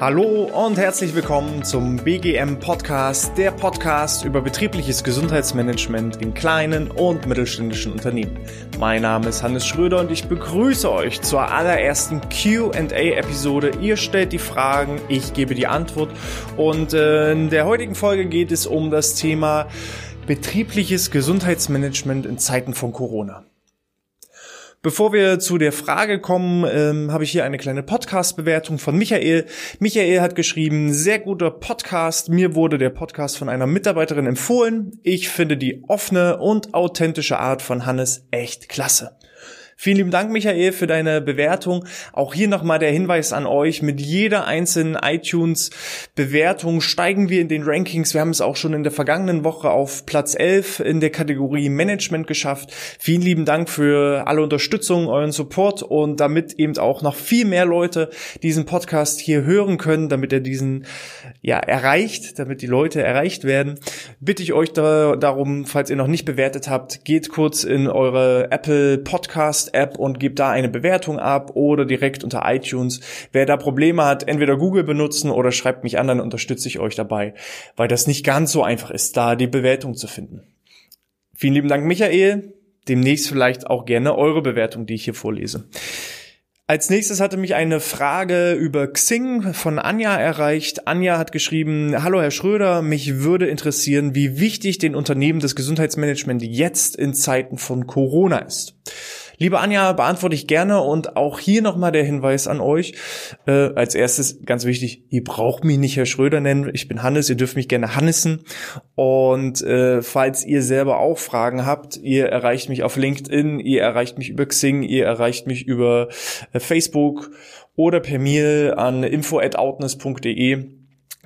Hallo und herzlich willkommen zum BGM Podcast, der Podcast über betriebliches Gesundheitsmanagement in kleinen und mittelständischen Unternehmen. Mein Name ist Hannes Schröder und ich begrüße euch zur allerersten Q&A-Episode. Ihr stellt die Fragen, ich gebe die Antwort und äh, in der heutigen Folge geht es um das Thema betriebliches Gesundheitsmanagement in Zeiten von Corona. Bevor wir zu der Frage kommen, ähm, habe ich hier eine kleine Podcast-Bewertung von Michael. Michael hat geschrieben, sehr guter Podcast. Mir wurde der Podcast von einer Mitarbeiterin empfohlen. Ich finde die offene und authentische Art von Hannes echt klasse. Vielen lieben Dank, Michael, für deine Bewertung. Auch hier nochmal der Hinweis an euch. Mit jeder einzelnen iTunes-Bewertung steigen wir in den Rankings. Wir haben es auch schon in der vergangenen Woche auf Platz 11 in der Kategorie Management geschafft. Vielen lieben Dank für alle Unterstützung, euren Support und damit eben auch noch viel mehr Leute diesen Podcast hier hören können, damit er diesen ja erreicht, damit die Leute erreicht werden, bitte ich euch da, darum, falls ihr noch nicht bewertet habt, geht kurz in eure Apple Podcast Podcast-App und gebt da eine Bewertung ab oder direkt unter iTunes. Wer da Probleme hat, entweder Google benutzen oder schreibt mich an, dann unterstütze ich euch dabei, weil das nicht ganz so einfach ist, da die Bewertung zu finden. Vielen lieben Dank, Michael. Demnächst vielleicht auch gerne eure Bewertung, die ich hier vorlese. Als nächstes hatte mich eine Frage über Xing von Anja erreicht. Anja hat geschrieben, Hallo Herr Schröder, mich würde interessieren, wie wichtig den Unternehmen das Gesundheitsmanagement jetzt in Zeiten von Corona ist. Liebe Anja, beantworte ich gerne und auch hier nochmal der Hinweis an euch. Äh, als erstes ganz wichtig, ihr braucht mich nicht Herr Schröder nennen. Ich bin Hannes, ihr dürft mich gerne Hannessen. Und äh, falls ihr selber auch Fragen habt, ihr erreicht mich auf LinkedIn, ihr erreicht mich über Xing, ihr erreicht mich über äh, Facebook oder per Mail an info@outness.de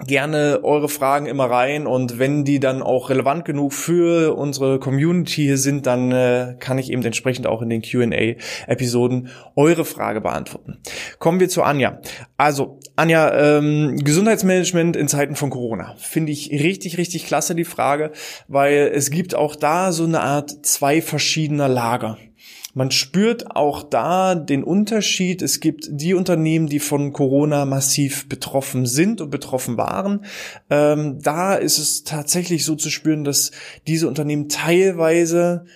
gerne eure Fragen immer rein und wenn die dann auch relevant genug für unsere Community hier sind, dann äh, kann ich eben entsprechend auch in den Q&A-Episoden eure Frage beantworten. Kommen wir zu Anja. Also Anja, ähm, Gesundheitsmanagement in Zeiten von Corona finde ich richtig, richtig klasse die Frage, weil es gibt auch da so eine Art zwei verschiedener Lager. Man spürt auch da den Unterschied. Es gibt die Unternehmen, die von Corona massiv betroffen sind und betroffen waren. Ähm, da ist es tatsächlich so zu spüren, dass diese Unternehmen teilweise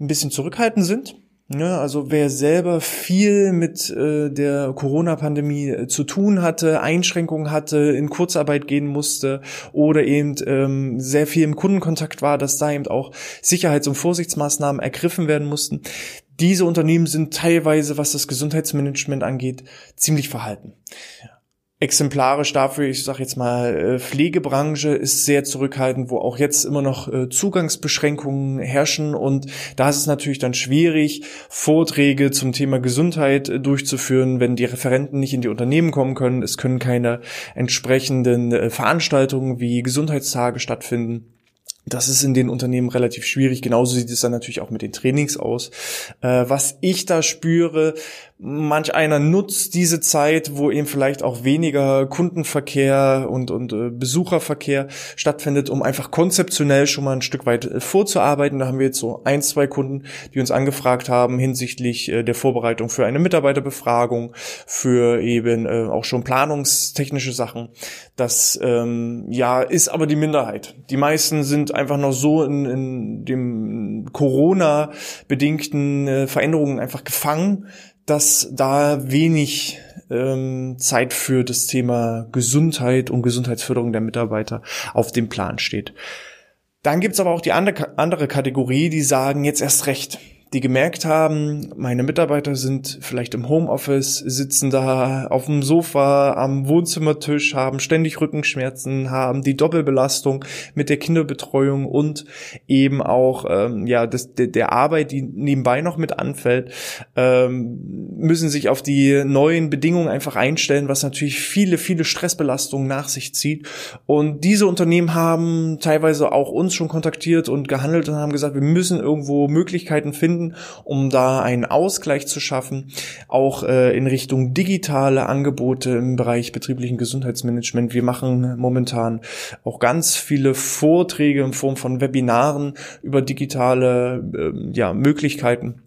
ein bisschen zurückhaltend sind. Ja, also wer selber viel mit äh, der Corona-Pandemie äh, zu tun hatte, Einschränkungen hatte, in Kurzarbeit gehen musste oder eben ähm, sehr viel im Kundenkontakt war, dass da eben auch Sicherheits- und Vorsichtsmaßnahmen ergriffen werden mussten, diese Unternehmen sind teilweise, was das Gesundheitsmanagement angeht, ziemlich verhalten. Exemplarisch dafür, ich sage jetzt mal, äh, Pflegebranche ist sehr zurückhaltend, wo auch jetzt immer noch äh, Zugangsbeschränkungen herrschen und da ist es natürlich dann schwierig, Vorträge zum Thema Gesundheit äh, durchzuführen, wenn die Referenten nicht in die Unternehmen kommen können. Es können keine entsprechenden Veranstaltungen wie Gesundheitstage stattfinden. Das ist in den Unternehmen relativ schwierig. Genauso sieht es dann natürlich auch mit den Trainings aus. Äh, was ich da spüre, manch einer nutzt diese Zeit, wo eben vielleicht auch weniger Kundenverkehr und, und äh, Besucherverkehr stattfindet, um einfach konzeptionell schon mal ein Stück weit äh, vorzuarbeiten. Da haben wir jetzt so ein, zwei Kunden, die uns angefragt haben hinsichtlich äh, der Vorbereitung für eine Mitarbeiterbefragung, für eben äh, auch schon planungstechnische Sachen. Das ähm, ja ist aber die Minderheit. Die meisten sind einfach noch so in, in dem Corona-bedingten äh, Veränderungen einfach gefangen, dass da wenig ähm, Zeit für das Thema Gesundheit und Gesundheitsförderung der Mitarbeiter auf dem Plan steht. Dann gibt's aber auch die andere, andere Kategorie, die sagen jetzt erst recht die gemerkt haben, meine Mitarbeiter sind vielleicht im Homeoffice, sitzen da auf dem Sofa am Wohnzimmertisch, haben ständig Rückenschmerzen, haben die Doppelbelastung mit der Kinderbetreuung und eben auch ähm, ja das, der, der Arbeit, die nebenbei noch mit anfällt, ähm, müssen sich auf die neuen Bedingungen einfach einstellen, was natürlich viele, viele Stressbelastungen nach sich zieht. Und diese Unternehmen haben teilweise auch uns schon kontaktiert und gehandelt und haben gesagt, wir müssen irgendwo Möglichkeiten finden, finden, um da einen Ausgleich zu schaffen, auch äh, in Richtung digitale Angebote im Bereich betrieblichen Gesundheitsmanagement. Wir machen momentan auch ganz viele Vorträge in Form von Webinaren über digitale äh, ja, Möglichkeiten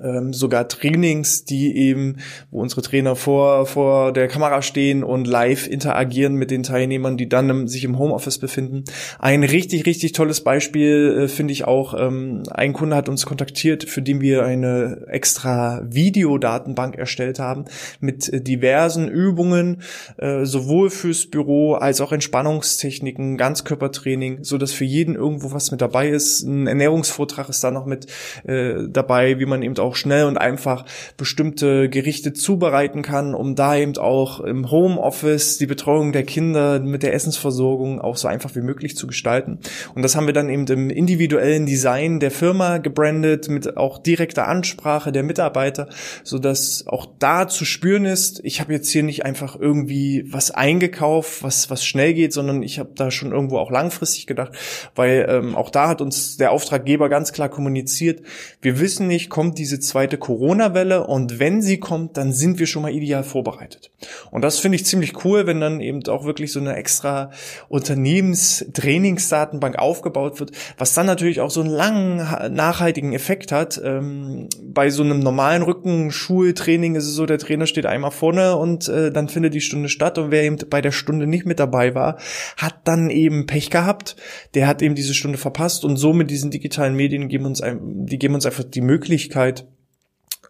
ähm, sogar Trainings, die eben, wo unsere Trainer vor, vor der Kamera stehen und live interagieren mit den Teilnehmern, die dann im, sich im Homeoffice befinden. Ein richtig, richtig tolles Beispiel äh, finde ich auch, ähm, ein Kunde hat uns kontaktiert, für den wir eine extra Videodatenbank erstellt haben mit äh, diversen Übungen, äh, sowohl fürs Büro als auch Entspannungstechniken, Ganzkörpertraining, so dass für jeden irgendwo was mit dabei ist. Ein Ernährungsvortrag ist da noch mit äh, dabei, wie man eben auch auch schnell und einfach bestimmte Gerichte zubereiten kann, um da eben auch im Homeoffice die Betreuung der Kinder mit der Essensversorgung auch so einfach wie möglich zu gestalten. Und das haben wir dann eben im individuellen Design der Firma gebrandet, mit auch direkter Ansprache der Mitarbeiter, so dass auch da zu spüren ist, ich habe jetzt hier nicht einfach irgendwie was eingekauft, was, was schnell geht, sondern ich habe da schon irgendwo auch langfristig gedacht, weil ähm, auch da hat uns der Auftraggeber ganz klar kommuniziert, wir wissen nicht, kommt diese zweite Corona-Welle und wenn sie kommt, dann sind wir schon mal ideal vorbereitet. Und das finde ich ziemlich cool, wenn dann eben auch wirklich so eine extra Unternehmenstrainingsdatenbank aufgebaut wird, was dann natürlich auch so einen langen, nachhaltigen Effekt hat. Ähm, bei so einem normalen Rückenschultraining ist es so, der Trainer steht einmal vorne und äh, dann findet die Stunde statt und wer eben bei der Stunde nicht mit dabei war, hat dann eben Pech gehabt. Der hat eben diese Stunde verpasst und so mit diesen digitalen Medien geben uns, ein, die geben uns einfach die Möglichkeit,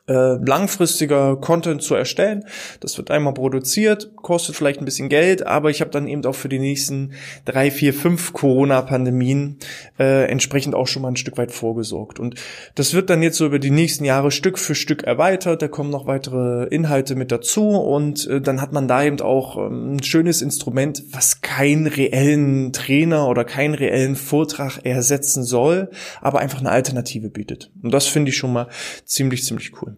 äh, langfristiger Content zu erstellen. Das wird einmal produziert, kostet vielleicht ein bisschen Geld, aber ich habe dann eben auch für die nächsten drei, vier, fünf Corona-Pandemien äh, entsprechend auch schon mal ein Stück weit vorgesorgt. Und das wird dann jetzt so über die nächsten Jahre Stück für Stück erweitert. Da kommen noch weitere Inhalte mit dazu und äh, dann hat man da eben auch ähm, ein schönes Instrument, was keinen reellen Trainer oder keinen reellen Vortrag ersetzen soll, aber einfach eine Alternative bietet. Und das finde ich schon mal ziemlich, ziemlich cool.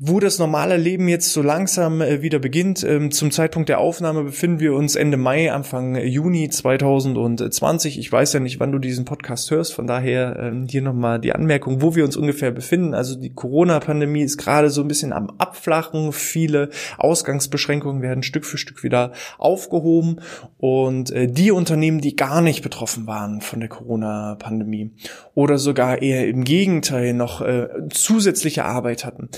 Wo das normale Leben jetzt so langsam äh, wieder beginnt, ähm, zum Zeitpunkt der Aufnahme befinden wir uns Ende Mai, Anfang Juni 2020. Ich weiß ja nicht, wann du diesen Podcast hörst, von daher ähm, hier nochmal die Anmerkung, wo wir uns ungefähr befinden. Also die Corona-Pandemie ist gerade so ein bisschen am Abflachen. Viele Ausgangsbeschränkungen werden Stück für Stück wieder aufgehoben und äh, die Unternehmen, die gar nicht betroffen waren von der Corona-Pandemie oder sogar eher im Gegenteil noch äh, zusätzliche Arbeit hatten,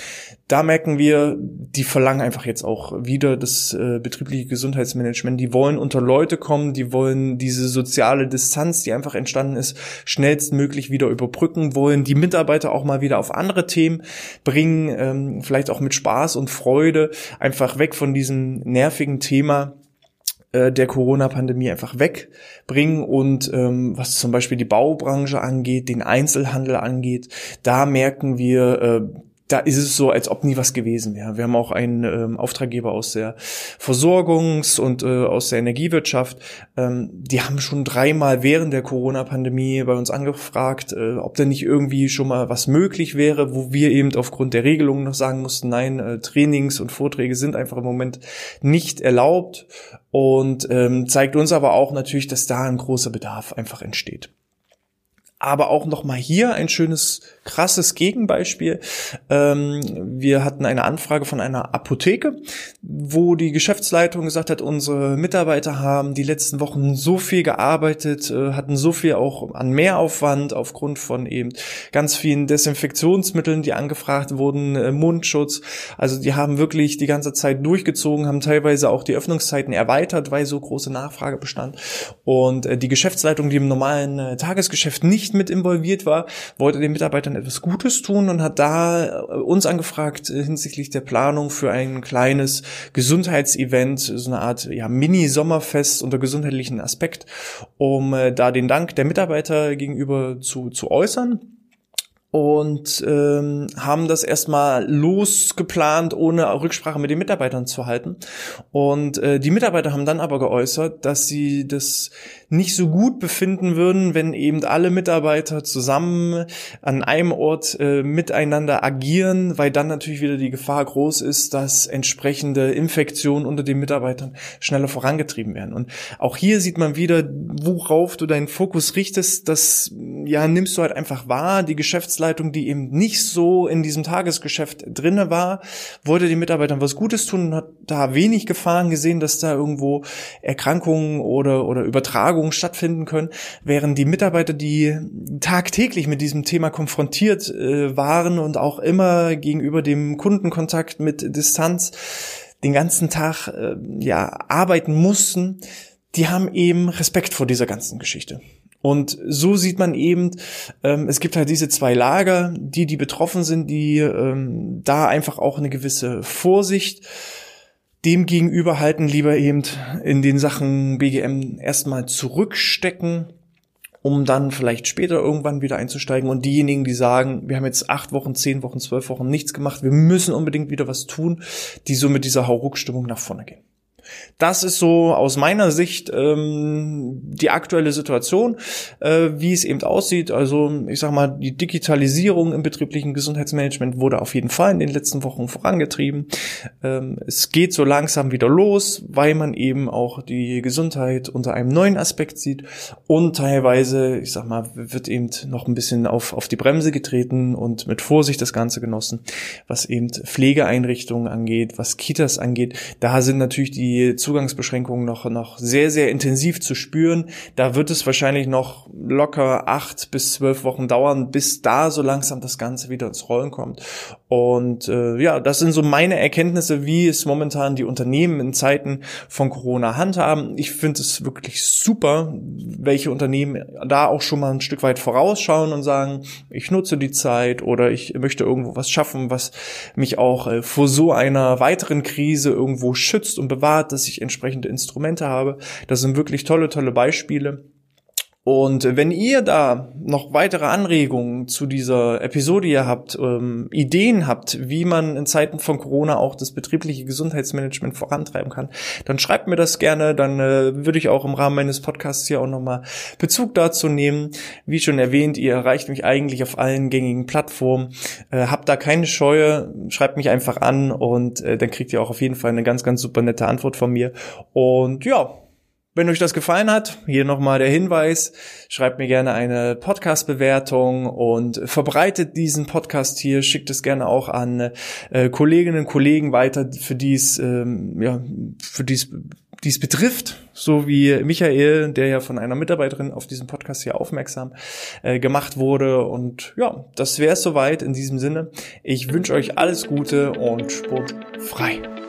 da merken wir, die verlangen einfach jetzt auch wieder das äh, betriebliche Gesundheitsmanagement. Die wollen unter Leute kommen, die wollen diese soziale Distanz, die einfach entstanden ist, schnellstmöglich wieder überbrücken, wollen die Mitarbeiter auch mal wieder auf andere Themen bringen, ähm, vielleicht auch mit Spaß und Freude, einfach weg von diesem nervigen Thema äh, der Corona-Pandemie einfach wegbringen und ähm, was zum Beispiel die Baubranche angeht, den Einzelhandel angeht, da merken wir, äh, da ist es so, als ob nie was gewesen wäre. Wir haben auch einen ähm, Auftraggeber aus der Versorgungs- und äh, aus der Energiewirtschaft. Ähm, die haben schon dreimal während der Corona-Pandemie bei uns angefragt, äh, ob denn nicht irgendwie schon mal was möglich wäre, wo wir eben aufgrund der Regelungen noch sagen mussten, nein, äh, Trainings und Vorträge sind einfach im Moment nicht erlaubt und ähm, zeigt uns aber auch natürlich, dass da ein großer Bedarf einfach entsteht. Aber auch noch mal hier ein schönes krasses Gegenbeispiel. Ähm, wir hatten eine Anfrage von einer Apotheke, wo die Geschäftsleitung gesagt hat, unsere Mitarbeiter haben die letzten Wochen so viel gearbeitet, äh, hatten so viel auch an Mehraufwand aufgrund von eben ganz vielen Desinfektionsmitteln, die angefragt wurden, äh, Mundschutz. Also die haben wirklich die ganze Zeit durchgezogen, haben teilweise auch die Öffnungszeiten erweitert, weil so große Nachfrage bestand. Und äh, die Geschäftsleitung, die im normalen Tagesgeschäft nicht mit involviert war, wollte den Mitarbeitern etwas Gutes tun und hat da äh, uns angefragt äh, hinsichtlich der Planung für ein kleines Gesundheitsevent, so eine Art ja, Mini-Sommerfest unter gesundheitlichen Aspekt, um äh, da den Dank der Mitarbeiter gegenüber zu, zu äußern und ähm, haben das erstmal losgeplant, ohne Rücksprache mit den Mitarbeitern zu halten. Und äh, die Mitarbeiter haben dann aber geäußert, dass sie das nicht so gut befinden würden, wenn eben alle Mitarbeiter zusammen an einem Ort äh, miteinander agieren, weil dann natürlich wieder die Gefahr groß ist, dass entsprechende Infektionen unter den Mitarbeitern schneller vorangetrieben werden. Und auch hier sieht man wieder, worauf du deinen Fokus richtest, das ja nimmst du halt einfach wahr. Die Geschäfts Geschäftsleitung, die eben nicht so in diesem Tagesgeschäft drinne war, wollte den Mitarbeitern was Gutes tun und hat da wenig Gefahren gesehen, dass da irgendwo Erkrankungen oder, oder Übertragungen stattfinden können, während die Mitarbeiter, die tagtäglich mit diesem Thema konfrontiert äh, waren und auch immer gegenüber dem Kundenkontakt mit Distanz den ganzen Tag äh, ja arbeiten mussten, die haben eben Respekt vor dieser ganzen Geschichte. Und so sieht man eben, ähm, es gibt halt diese zwei Lager, die, die betroffen sind, die ähm, da einfach auch eine gewisse Vorsicht dem gegenüber halten, lieber eben in den Sachen BGM erstmal zurückstecken, um dann vielleicht später irgendwann wieder einzusteigen. Und diejenigen, die sagen, wir haben jetzt acht Wochen, zehn Wochen, zwölf Wochen nichts gemacht, wir müssen unbedingt wieder was tun, die so mit dieser Hauruck-Stimmung nach vorne gehen. Das ist so aus meiner Sicht ähm, die aktuelle Situation, äh, wie es eben aussieht. Also ich sag mal, die Digitalisierung im betrieblichen Gesundheitsmanagement wurde auf jeden Fall in den letzten Wochen vorangetrieben. Ähm, es geht so langsam wieder los, weil man eben auch die Gesundheit unter einem neuen Aspekt sieht und teilweise, ich sag mal, wird eben noch ein bisschen auf, auf die Bremse getreten und mit Vorsicht das Ganze genossen, was eben Pflegeeinrichtungen angeht, was Kitas angeht. Da sind natürlich Zugangsbeschränkungen noch, noch sehr, sehr intensiv zu spüren. Da wird es wahrscheinlich noch locker acht bis zwölf Wochen dauern, bis da so langsam das Ganze wieder ins Rollen kommt. Und äh, ja, das sind so meine Erkenntnisse, wie es momentan die Unternehmen in Zeiten von Corona handhaben. Ich finde es wirklich super, welche Unternehmen da auch schon mal ein Stück weit vorausschauen und sagen, ich nutze die Zeit oder ich möchte irgendwo was schaffen, was mich auch äh, vor so einer weiteren Krise irgendwo schützt und bewahrt, dass ich entsprechende Instrumente habe. Das sind wirklich tolle, tolle Beispiele. Und wenn ihr da noch weitere Anregungen zu dieser Episode hier habt, ähm, Ideen habt, wie man in Zeiten von Corona auch das betriebliche Gesundheitsmanagement vorantreiben kann, dann schreibt mir das gerne. Dann äh, würde ich auch im Rahmen meines Podcasts hier auch nochmal Bezug dazu nehmen. Wie schon erwähnt, ihr erreicht mich eigentlich auf allen gängigen Plattformen. Äh, habt da keine Scheue, schreibt mich einfach an und äh, dann kriegt ihr auch auf jeden Fall eine ganz, ganz super nette Antwort von mir. Und ja, wenn euch das gefallen hat, hier nochmal der Hinweis, schreibt mir gerne eine Podcast-Bewertung und verbreitet diesen Podcast hier, schickt es gerne auch an äh, Kolleginnen und Kollegen weiter, für die es, ähm, ja, für die es dies betrifft, so wie Michael, der ja von einer Mitarbeiterin auf diesen Podcast hier aufmerksam äh, gemacht wurde. Und ja, das wäre es soweit in diesem Sinne. Ich wünsche euch alles Gute und sportfrei.